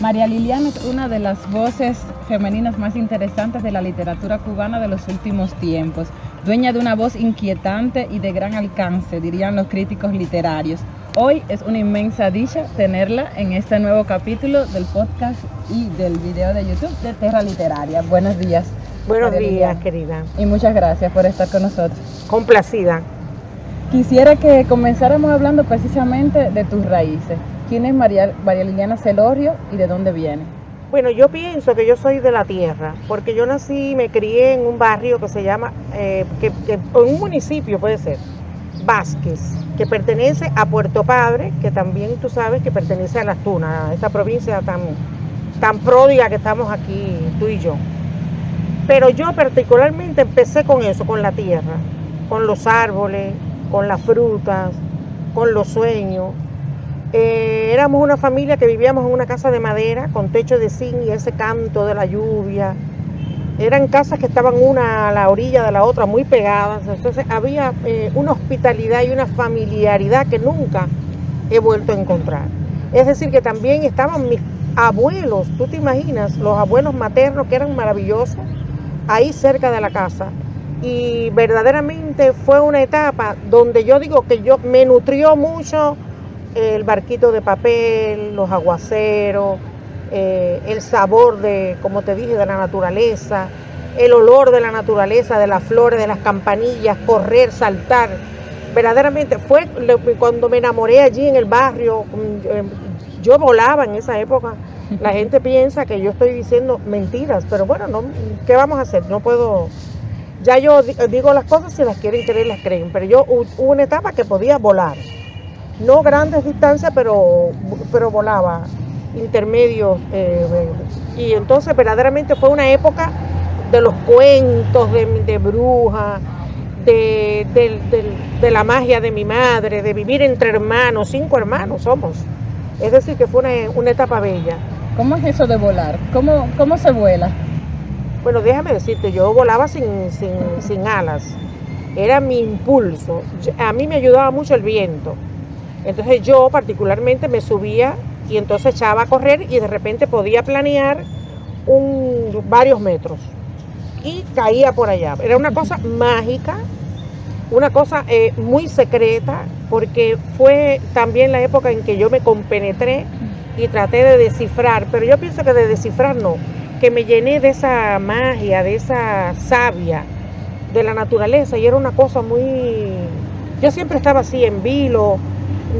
María Liliana es una de las voces femeninas más interesantes de la literatura cubana de los últimos tiempos, dueña de una voz inquietante y de gran alcance, dirían los críticos literarios. Hoy es una inmensa dicha tenerla en este nuevo capítulo del podcast y del video de YouTube de Terra Literaria. Buenos días. Buenos días, querida. Y muchas gracias por estar con nosotros. Complacida. Quisiera que comenzáramos hablando precisamente de tus raíces. ¿Quién es María, Liliana Celorio y de dónde viene? Bueno, yo pienso que yo soy de la tierra, porque yo nací y me crié en un barrio que se llama, eh, en un municipio puede ser, Vázquez, que pertenece a Puerto Padre, que también tú sabes que pertenece a Las Tunas, a esta provincia tan, tan pródiga que estamos aquí, tú y yo. Pero yo particularmente empecé con eso, con la tierra, con los árboles, con las frutas, con los sueños. Eh, éramos una familia que vivíamos en una casa de madera con techo de zinc y ese canto de la lluvia. Eran casas que estaban una a la orilla de la otra, muy pegadas. Entonces había eh, una hospitalidad y una familiaridad que nunca he vuelto a encontrar. Es decir, que también estaban mis abuelos, tú te imaginas, los abuelos maternos que eran maravillosos, ahí cerca de la casa y verdaderamente fue una etapa donde yo digo que yo me nutrió mucho el barquito de papel, los aguaceros, eh, el sabor de, como te dije, de la naturaleza, el olor de la naturaleza, de las flores, de las campanillas, correr, saltar. Verdaderamente fue cuando me enamoré allí en el barrio, mm, yo volaba en esa época. La gente piensa que yo estoy diciendo mentiras, pero bueno, no, ¿qué vamos a hacer? No puedo ya yo digo las cosas, si las quieren creer, las creen. Pero yo hubo una etapa que podía volar. No grandes distancias, pero, pero volaba. Intermedios. Eh, y entonces verdaderamente fue una época de los cuentos de, de brujas, de, de, la magia de mi madre, de vivir entre hermanos, cinco hermanos somos. Es decir, que fue una, una etapa bella. ¿Cómo es eso de volar? ¿Cómo, cómo se vuela? Bueno, déjame decirte, yo volaba sin, sin, alas. Era mi impulso. A mí me ayudaba mucho el viento. Entonces yo particularmente me subía y entonces echaba a correr y de repente podía planear varios metros. Y caía por allá. Era una cosa mágica, una cosa eh, muy secreta, porque fue también la época en que yo me compenetré y traté de descifrar, pero yo pienso que de descifrar no, que me llené de esa magia, de esa savia de la naturaleza y era una cosa muy... Yo siempre estaba así en vilo,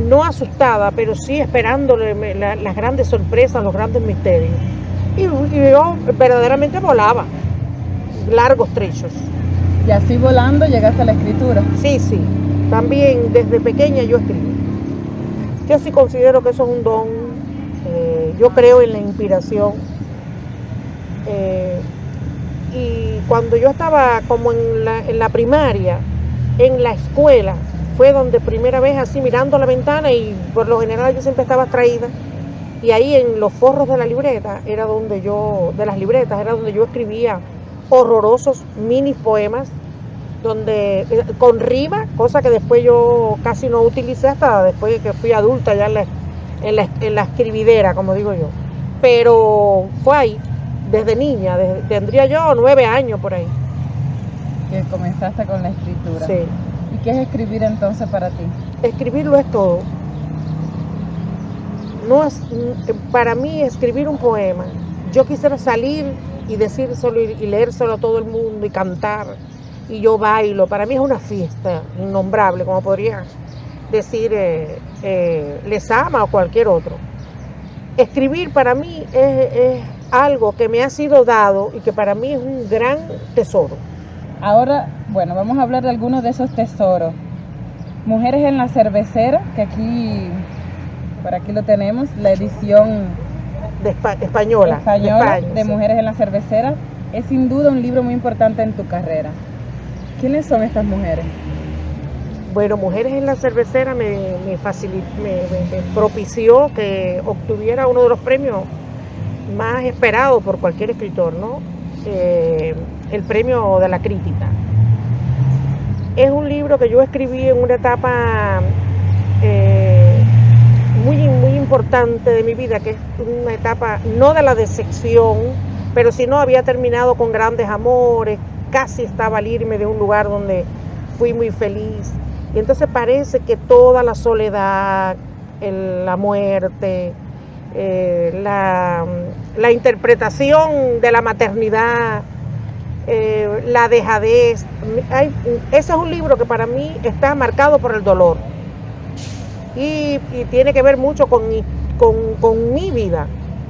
no asustada, pero sí esperándole las grandes sorpresas, los grandes misterios. Y, yo verdaderamente volaba largos trechos. Y así volando llegaste a la escritura. Sí, sí. También desde pequeña yo escribo. Yo sí considero que eso es un don. Eh, yo creo en la inspiración eh, y cuando yo estaba como en la, en la primaria, en la escuela, fue donde primera vez así mirando la ventana y por lo general yo siempre estaba atraída. Y ahí en los forros de la libreta era donde yo, de las libretas, era donde yo escribía horrorosos mini poemas, donde eh, con rima, cosa que después yo casi no utilicé hasta después que fui adulta ya en la, en la, en la escribidera, como digo yo. Pero fue ahí desde niña, tendría yo nueve años por ahí. Que comenzaste con la escritura. Sí. ¿Y qué es escribir entonces para ti? Escribirlo es todo. No es, para mí escribir un poema, yo quisiera salir y decírselo y, leérselo a todo el mundo y cantar y yo bailo. Para mí es una fiesta innombrable, como podría decir eh, eh, Les o cualquier otro. Escribir para mí es algo que me ha sido dado y que para mí es un gran tesoro. Ahora, bueno, vamos a hablar de algunos de esos tesoros. Mujeres en la cervecera, que aquí, por aquí lo tenemos, la edición de española, de, Mujeres en la cervecera, es sin duda un libro muy importante en tu carrera. ¿Quiénes son estas mujeres? Bueno, Mujeres en la cervecera me, me, me propició que obtuviera uno de los premios más esperado por cualquier escritor, ¿no? Eh, el premio de la crítica. Es un libro que yo escribí en una etapa eh, muy, muy importante de mi vida, que es una etapa no de la decepción, pero si no había terminado con grandes amores, casi estaba al irme de un lugar donde fui muy feliz. Y entonces parece que toda la soledad, la muerte, eh, la, interpretación de la maternidad, eh, la dejadez, ese es un libro que para mí está marcado por el dolor y, tiene que ver mucho con mi, con, mi vida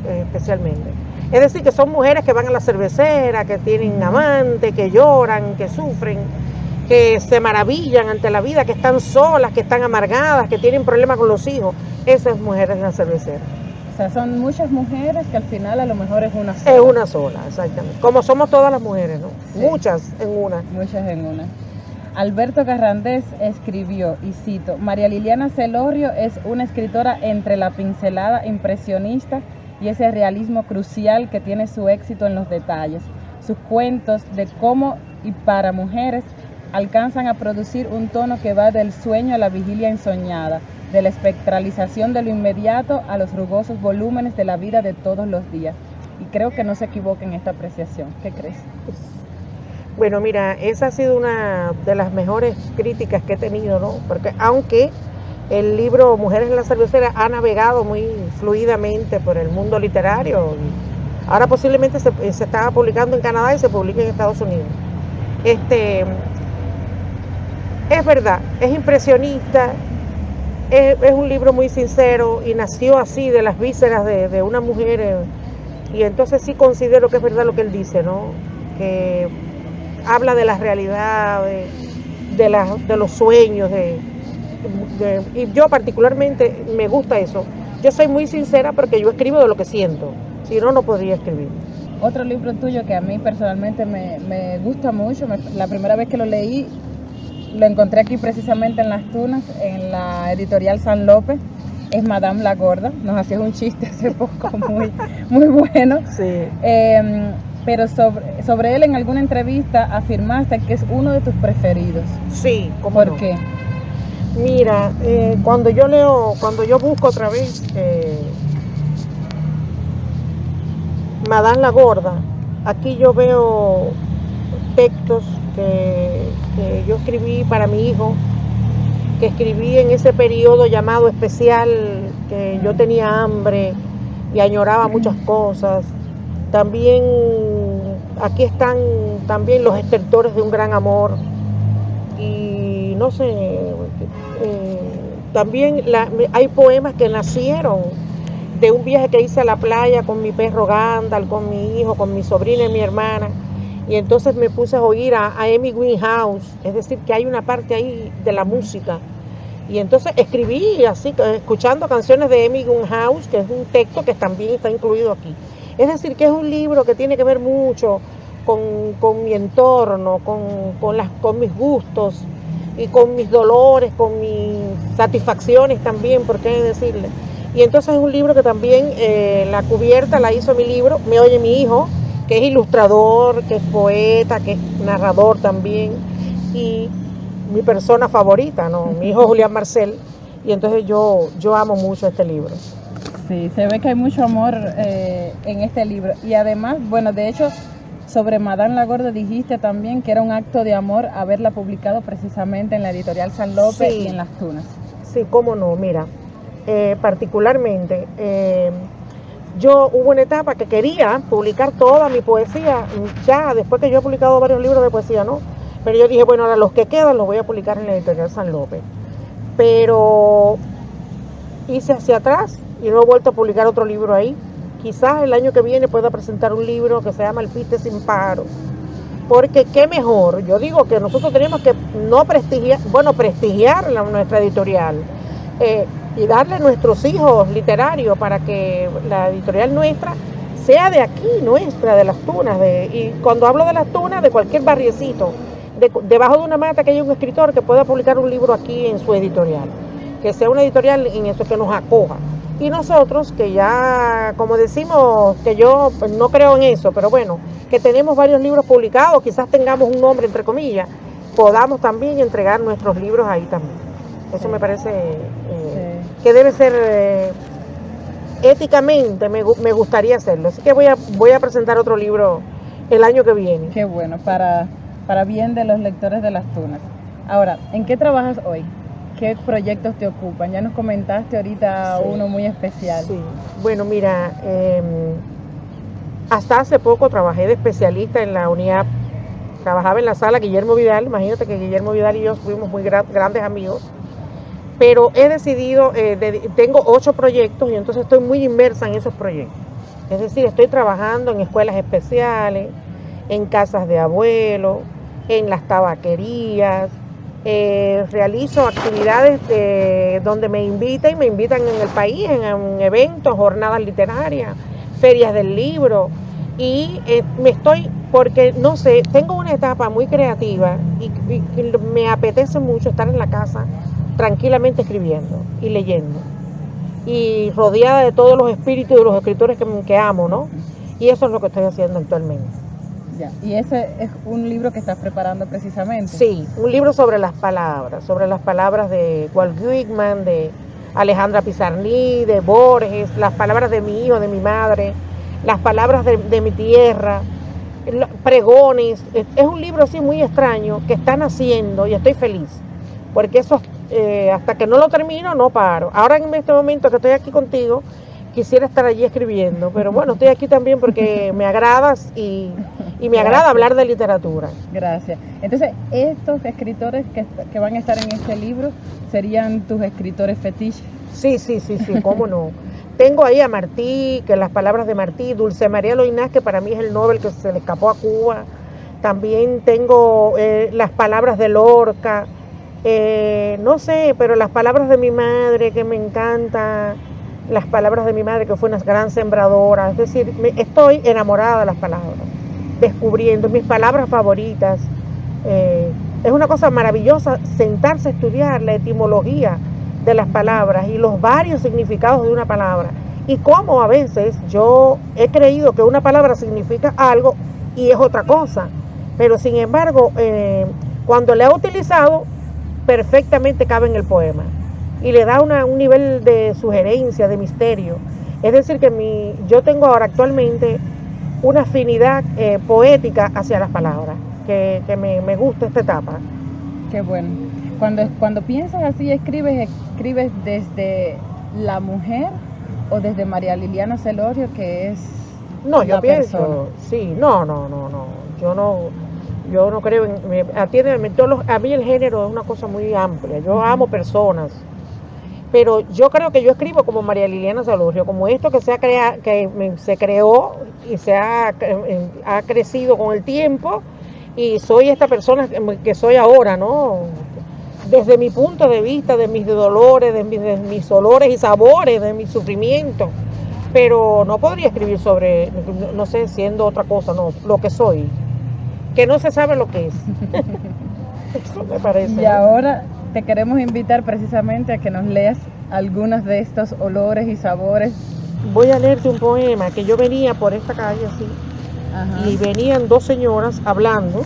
eh, especialmente. Es decir, que son mujeres que van a la cervecera, que tienen amante, que lloran, que sufren, que se maravillan ante la vida, que están solas, que están amargadas, que tienen problemas con los hijos. Esas mujeres en la cervecera. Sea, son muchas mujeres que al final a lo mejor es una sola. Es una sola, exactamente. Como somos todas las mujeres, ¿no? Muchas en una. Muchas en una. Alberto Carrandés escribió, y cito, María Liliana Celorio es una escritora entre la pincelada impresionista y ese realismo crucial que tiene su éxito en los detalles. Sus cuentos de cómo y para mujeres alcanzan a producir un tono que va del sueño a la vigilia ensoñada, de la espectralización de lo inmediato a los rugosos volúmenes de la vida de todos los días. Y creo que no se equivoca en esta apreciación. ¿Qué crees? Bueno, mira, esa ha sido una de las mejores críticas que he tenido, ¿no? Porque aunque el libro Mujeres en la cervecera ha navegado muy fluidamente por el mundo literario, ahora posiblemente se, se está publicando en Canadá y se publica en Estados Unidos. Este, es verdad, es impresionista, es, un libro muy sincero y nació así de las vísceras de, una mujer. Eh, y entonces sí considero que es verdad lo que él dice, ¿no? Que habla de la realidad, de, de, los sueños, de, y yo particularmente me gusta eso. Yo soy muy sincera porque yo escribo de lo que siento, si no, no podría escribir. Otro libro tuyo que a mí personalmente me, me gusta mucho, la primera vez que lo leí lo encontré aquí precisamente en Las Tunas, en la editorial San López. Es Madame la Gorda. Nos hacías un chiste hace poco muy, muy bueno. Sí. Em, pero sobre, sobre él en alguna entrevista afirmaste que es uno de tus preferidos. Sí, ¿cómo ¿Por qué? Mira, eh, cuando yo leo, cuando yo busco otra vez eh, Madame la Gorda, aquí yo veo textos que, yo escribí para mi hijo, que escribí en ese periodo llamado especial, que yo tenía hambre y añoraba muchas cosas. También aquí están también los estertores de un gran amor. Y no sé, eh, también hay poemas que nacieron de un viaje que hice a la playa con mi perro Gandal, con mi hijo, con mi sobrina y mi hermana y entonces me puse a oír a, Amy Winehouse, es decir, que hay una parte ahí de la música. Y entonces escribí así, escuchando canciones de Amy Winehouse, que es un texto que también está incluido aquí. Es decir, que es un libro que tiene que ver mucho con, mi entorno, con, las, con mis gustos y con mis dolores, con mis satisfacciones también, por qué decirle. Y entonces es un libro que también eh, la cubierta la hizo mi libro, me oye mi hijo, que es ilustrador, que es poeta, que es narrador también, y mi persona favorita, ¿no? Mi hijo Julián Marcel, y entonces yo, yo amo mucho este libro. Sí, se ve que hay mucho amor eh, en este libro. Y además, bueno, de hecho, sobre Madame la Gorda dijiste también que era un acto de amor haberla publicado precisamente en la editorial San López y en Las Tunas. Sí, cómo no, mira, eh, particularmente eh, yo hubo una etapa que quería publicar toda mi poesía, ya después que yo he publicado varios libros de poesía, ¿no? Pero yo dije, bueno, ahora los que quedan los voy a publicar en la editorial San López. Pero hice hacia atrás y no he vuelto a publicar otro libro ahí. Quizás el año que viene pueda presentar un libro que se llama El Piste sin paro. Porque qué mejor, yo digo que nosotros tenemos que no prestigiar, bueno, prestigiar nuestra editorial. Eh, y darle a nuestros hijos literarios para que la editorial nuestra sea de aquí, nuestra, de las tunas. De, y cuando hablo de las tunas, de cualquier barriecito, debajo de una mata que haya un escritor que pueda publicar un libro aquí en su editorial. Que sea una editorial en eso que nos acoja. Y nosotros, que ya, como decimos, que yo no creo en eso, pero bueno, que tenemos varios libros publicados, quizás tengamos un nombre entre comillas, podamos también entregar nuestros libros ahí también. Eso me parece eh, que debe ser eh, éticamente, me, me, gustaría hacerlo. Así que voy a, voy a presentar otro libro el año que viene. Qué bueno, para, para bien de los lectores de las tunas. Ahora, ¿en qué trabajas hoy? ¿Qué proyectos te ocupan? Ya nos comentaste ahorita uno muy especial. Sí, bueno, mira, em, hasta hace poco trabajé de especialista en la unidad, trabajaba en la sala Guillermo Vidal, imagínate que Guillermo Vidal y yo fuimos muy grandes amigos, pero he decidido, eh, tengo ocho proyectos y entonces estoy muy inmersa en esos proyectos. Es decir, estoy trabajando en escuelas especiales, en casas de abuelos, en las tabaquerías, eh, realizo actividades donde me invitan y me invitan en el país, en, eventos, jornadas literarias, ferias del libro. Y eh, me estoy, porque no sé, tengo una etapa muy creativa y, me apetece mucho estar en la casa tranquilamente escribiendo y leyendo. Y rodeada de todos los espíritus de los escritores que, que amo, ¿no? Y eso es lo que estoy haciendo actualmente. Y ese es un libro que estás preparando precisamente. Sí, un libro sobre las palabras, sobre las palabras de Walt Whitman, de Alejandra Pizarní, de Borges, las palabras de mi hijo, de mi madre, las palabras de, mi tierra, pregones. Es un libro así muy extraño que están haciendo y estoy feliz, porque eso eh, hasta que no lo termino no paro. Ahora en este momento que estoy aquí contigo, quisiera estar allí escribiendo, pero bueno, estoy aquí también porque me agradas y, me agrada hablar de literatura. Gracias. Entonces, estos escritores que, que, van a estar en este libro serían tus escritores fetiches. Sí, sí, sí, sí, cómo no. Tengo ahí a Martí, que las palabras de Martí, Dulce María Loinás, que para mí es el Nobel que se le escapó a Cuba. También tengo eh, las palabras de Lorca, eh, no sé, pero las palabras de mi madre, que me encanta las palabras de mi madre, que fue una gran sembradora. Es decir, estoy enamorada de las palabras, descubriendo mis palabras favoritas. Eh, es una cosa maravillosa sentarse a estudiar la etimología de las palabras y los varios significados de una palabra. Y cómo a veces yo he creído que una palabra significa algo y es otra cosa. Pero sin embargo, eh, cuando la he utilizado, perfectamente cabe en el poema y le da un nivel de sugerencia, de misterio. Es decir, que mi, yo tengo ahora actualmente una afinidad eh, poética hacia las palabras, que, me, gusta esta etapa. Qué bueno. Cuando, cuando piensas así, escribes, escribes desde la mujer o desde María Liliana Celorio, que es... No, yo pienso, sí, no, no, no, no, yo no, yo no creo en, atiende, a mí el género es una cosa muy amplia, yo amo personas, pero yo creo que yo escribo como María Liliana Salurrio, como esto que se, ha crea, que se creó y se ha, ha, crecido con el tiempo y soy esta persona que soy ahora, ¿no? Desde mi punto de vista, de mis dolores, de mis, de mis olores y sabores, de mi sufrimiento. Pero no podría escribir sobre, no sé, siendo otra cosa, no, lo que soy, que no se sabe lo que es. Eso me parece. Y ahora te queremos invitar precisamente a que nos leas algunos de estos olores y sabores. Voy a leerte un poema que yo venía por esta calle así y venían dos señoras hablando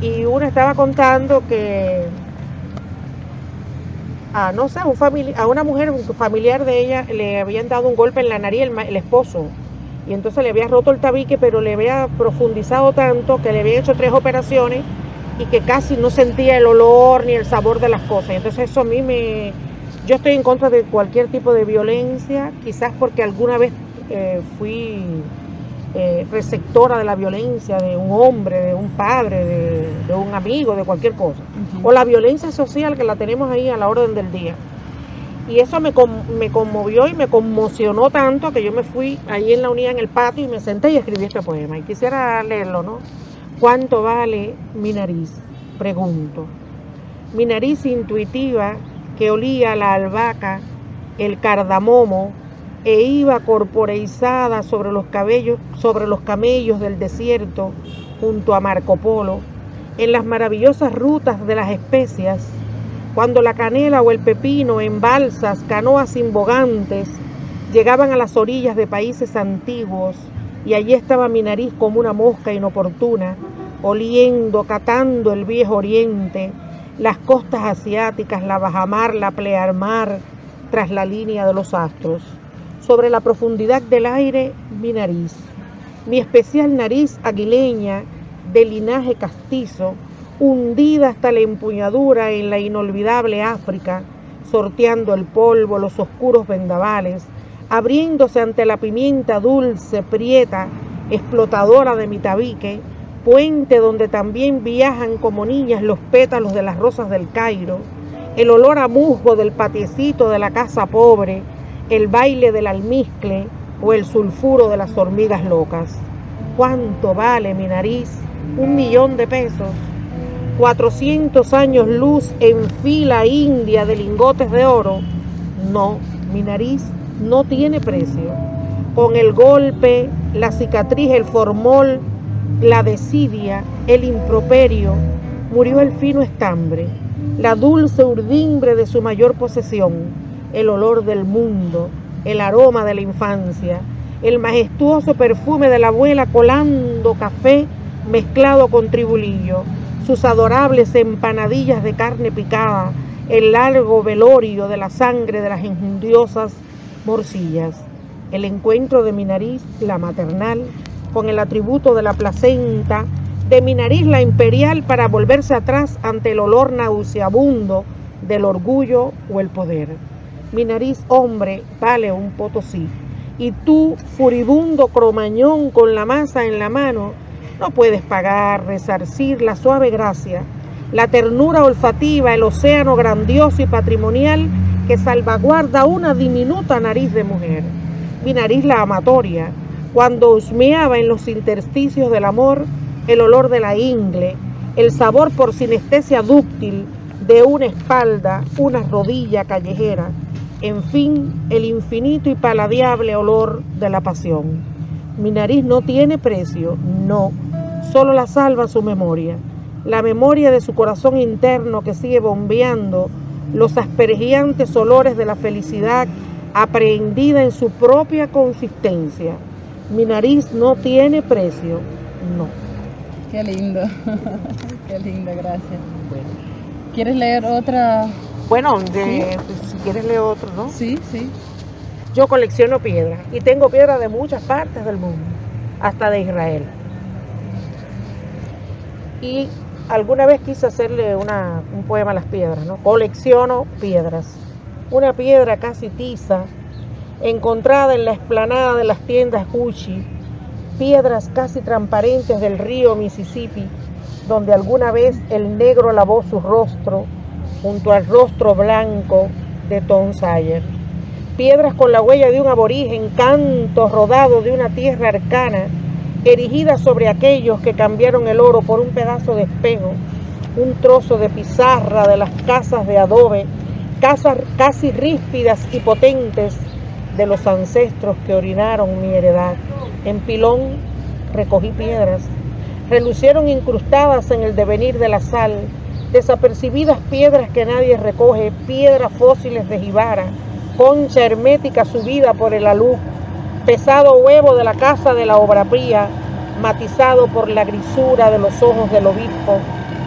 y una estaba contando que a no sé, a una mujer, un familiar de ella, le habían dado un golpe en la nariz el, el esposo y entonces le había roto el tabique, pero le había profundizado tanto que le había hecho tres operaciones y que casi no sentía el olor ni el sabor de las cosas. Entonces eso a mí me... Yo estoy en contra de cualquier tipo de violencia, quizás porque alguna vez eh, fui eh, receptora de la violencia de un hombre, de un padre, de, un amigo, de cualquier cosa. O la violencia social que la tenemos ahí a la orden del día. Y eso me, conmovió y me conmocionó tanto que yo me fui ahí en la unidad, en el patio, y me senté y escribí este poema. Y quisiera leerlo, ¿no? ¿Cuánto vale mi nariz? Pregunto. Mi nariz intuitiva que olía la albahaca, el cardamomo, e iba corporeizada sobre los cabellos, sobre los camellos del desierto, junto a Marco Polo, en las maravillosas rutas de las especias, cuando la canela o el pepino en balsas, canoas invogantes, llegaban a las orillas de países antiguos, y allí estaba mi nariz como una mosca inoportuna, oliendo, catando el viejo oriente, las costas asiáticas, la bajamar, la plearmar, tras la línea de los astros. Sobre la profundidad del aire, mi nariz. Mi especial nariz aguileña de linaje castizo, hundida hasta la empuñadura en la inolvidable África, sorteando el polvo, los oscuros vendavales, abriéndose ante la pimienta dulce, prieta, explotadora de mi tabique, puente donde también viajan como niñas los pétalos de las rosas del Cairo, el olor a musgo del patiecito de la casa pobre, el baile del almizcle o el sulfuro de las hormigas locas. ¿Cuánto vale mi nariz? Un millón de pesos. 400 años luz en fila india de lingotes de oro. No, mi nariz no tiene precio. Con el golpe, la cicatriz, el formol, la desidia, el improperio, murió el fino estambre, la dulce urdimbre de su mayor posesión, el olor del mundo, el aroma de la infancia, el majestuoso perfume de la abuela colando café mezclado con tribulillo, adorables empanadillas de carne picada, el largo velorio de la sangre de las enjundiosas morcillas, el encuentro de mi nariz, la maternal, con el atributo de la placenta, de mi nariz la imperial para volverse atrás ante el olor nauseabundo del orgullo o el poder. Mi nariz hombre vale un potosí, y tú, furibundo cromañón con la masa en la mano, no puedes pagar, resarcir la suave gracia, la ternura olfativa, el océano grandioso y patrimonial que salvaguarda una diminuta nariz de mujer. Mi nariz la amatoria, cuando husmeaba en los intersticios del amor el olor de la ingle, el sabor por sinestesia dúctil de una espalda, una rodilla callejera, en fin, el infinito y paladiable olor de la pasión. Mi nariz no tiene precio, no, solo la salva su memoria, la memoria de su corazón interno que sigue bombeando los aspergiantes olores de la felicidad aprehendida en su propia consistencia. Mi nariz no tiene precio, no. Qué lindo, qué lindo, gracias. ¿Quieres leer otra? Bueno, de, pues, si quieres leer otro, ¿no? Sí, sí. Yo colecciono piedras y tengo piedras de muchas partes del mundo, hasta de Israel. Y alguna vez quise hacerle un poema a las piedras, ¿no? Colecciono piedras. Una piedra casi tiza encontrada en la explanada de las tiendas Gucci, piedras casi transparentes del río Mississippi, donde alguna vez el negro lavó su rostro junto al rostro blanco de Tom Sawyer. Piedras con la huella de un aborigen, canto rodado de una tierra arcana, erigida sobre aquellos que cambiaron el oro por un pedazo de espejo, un trozo de pizarra de las casas de adobe, casas casi ríspidas y potentes de los ancestros que orinaron mi heredad. En pilón recogí piedras, relucieron incrustadas en el devenir de la sal, desapercibidas piedras que nadie recoge, piedras fósiles de jibara, concha hermética subida por el alú, pesado huevo de la casa de la obra fría, matizado por la grisura de los ojos del obispo,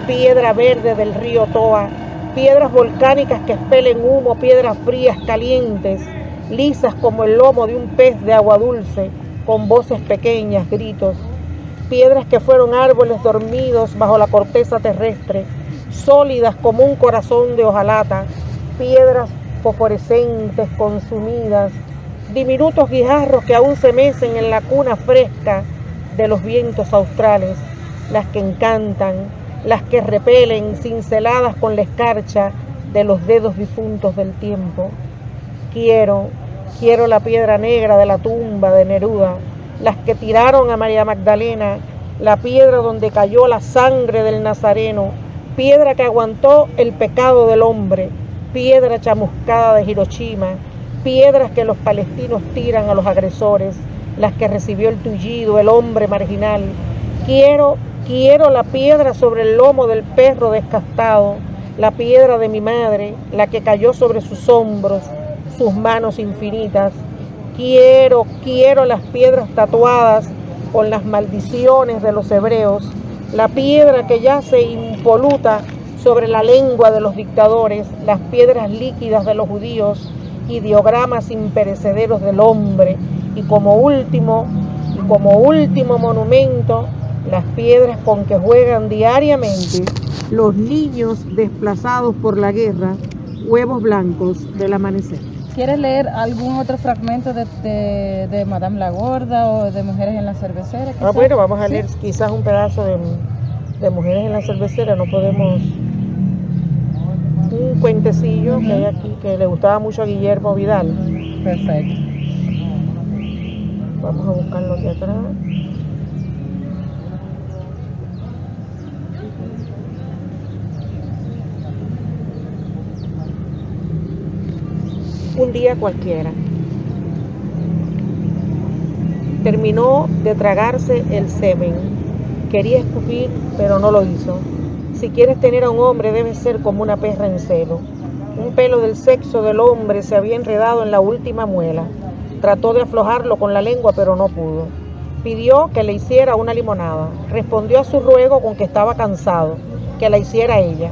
piedra verde del río Toa, piedras volcánicas que expelen humo, piedras frías calientes, lisas como el lomo de un pez de agua dulce, con voces pequeñas, gritos, piedras que fueron árboles dormidos bajo la corteza terrestre, sólidas como un corazón de hojalata, piedras fosforescentes, consumidas, diminutos guijarros que aún se mecen en la cuna fresca de los vientos australes, las que encantan, las que repelen, cinceladas con la escarcha de los dedos difuntos del tiempo. Quiero, quiero la piedra negra de la tumba de Neruda, las que tiraron a María Magdalena, la piedra donde cayó la sangre del Nazareno, piedra que aguantó el pecado del hombre, piedra chamuscada de Hiroshima, piedras que los palestinos tiran a los agresores, las que recibió el tullido, el hombre marginal. Quiero, quiero la piedra sobre el lomo del perro descastado, la piedra de mi madre, la que cayó sobre sus hombros, sus manos infinitas. Quiero, quiero las piedras tatuadas con las maldiciones de los hebreos, la piedra que yace impoluta sobre la lengua de los dictadores, las piedras líquidas de los judíos, ideogramas imperecederos del hombre y como último, y como último monumento, las piedras con que juegan diariamente los niños desplazados por la guerra, huevos blancos del amanecer. ¿Quieres leer algún otro fragmento de, de, de Madame la Gorda o de Mujeres en la Cervecera? Ah, bueno, vamos a ¿Sí? leer quizás un pedazo de, de Mujeres en la Cervecera, no podemos... Un cuentecillo que hay aquí que le gustaba mucho a Guillermo Vidal. Perfecto. Vamos a buscarlo aquí atrás. Un día cualquiera. Terminó de tragarse el semen. Quería escupir, pero no lo hizo. Si quieres tener a un hombre, debe ser como una perra en celo. Un pelo del sexo del hombre se había enredado en la última muela. Trató de aflojarlo con la lengua, pero no pudo. Pidió que le hiciera una limonada. Respondió a su ruego con que estaba cansado, que la hiciera ella.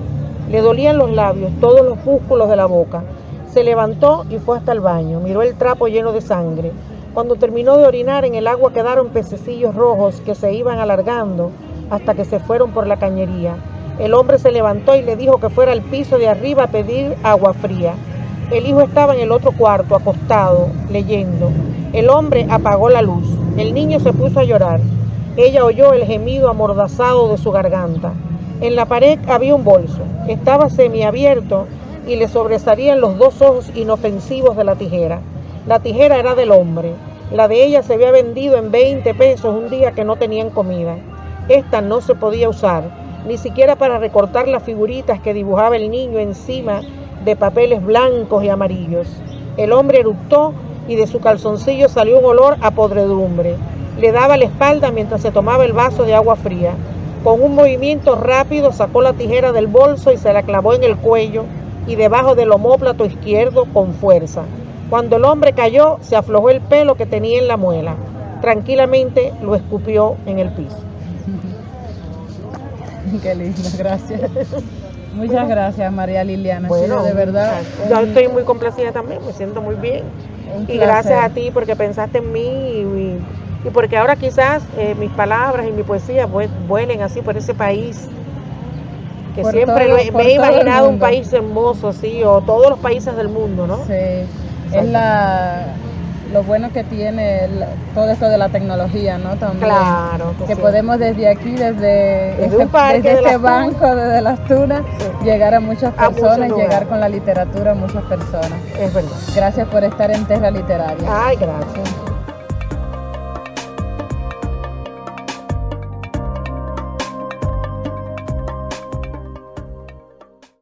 Le dolían los labios, todos los músculos de la boca. Se levantó y fue hasta el baño. Miró el trapo lleno de sangre. Cuando terminó de orinar, en el agua quedaron pececillos rojos que se iban alargando hasta que se fueron por la cañería. El hombre se levantó y le dijo que fuera al piso de arriba a pedir agua fría. El hijo estaba en el otro cuarto, acostado, leyendo. El hombre apagó la luz. El niño se puso a llorar. Ella oyó el gemido amordazado de su garganta. En la pared había un bolso. Estaba semiabierto y le sobresalían los dos ojos inofensivos de la tijera. La tijera era del hombre. La de ella se había vendido en 20 pesos un día que no tenían comida. Esta no se podía usar, ni siquiera para recortar las figuritas que dibujaba el niño encima de papeles blancos y amarillos. El hombre eructó y de su calzoncillo salió un olor a podredumbre. Le daba la espalda mientras se tomaba el vaso de agua fría. Con un movimiento rápido sacó la tijera del bolso y se la clavó en el cuello y debajo del omóplato izquierdo con fuerza. Cuando el hombre cayó, se aflojó el pelo que tenía en la muela. Tranquilamente lo escupió en el piso. Qué lindo, gracias. Muchas gracias, María Liliana. Sido de verdad. Yo un- estoy muy complacida también, me siento muy bien. Y gracias a ti porque pensaste en mí y, y porque ahora quizás eh, mis palabras y mi poesía vue- vuelen así por ese país. Que Por siempre todo- por me he imaginado un país hermoso, así, o todos los países del mundo, ¿no? Sí, es la, lo bueno que tiene el- todo esto de la tecnología, ¿no? También. Claro, que Que sí. podemos desde aquí, desde, Desde este, un parque desde de este Tunas. banco, desde las Tunas, Sí. llegar a muchas A muchos personas llegar con la literatura a muchas personas. Es verdad. Gracias por estar en Terra Literaria. Ay, gracias.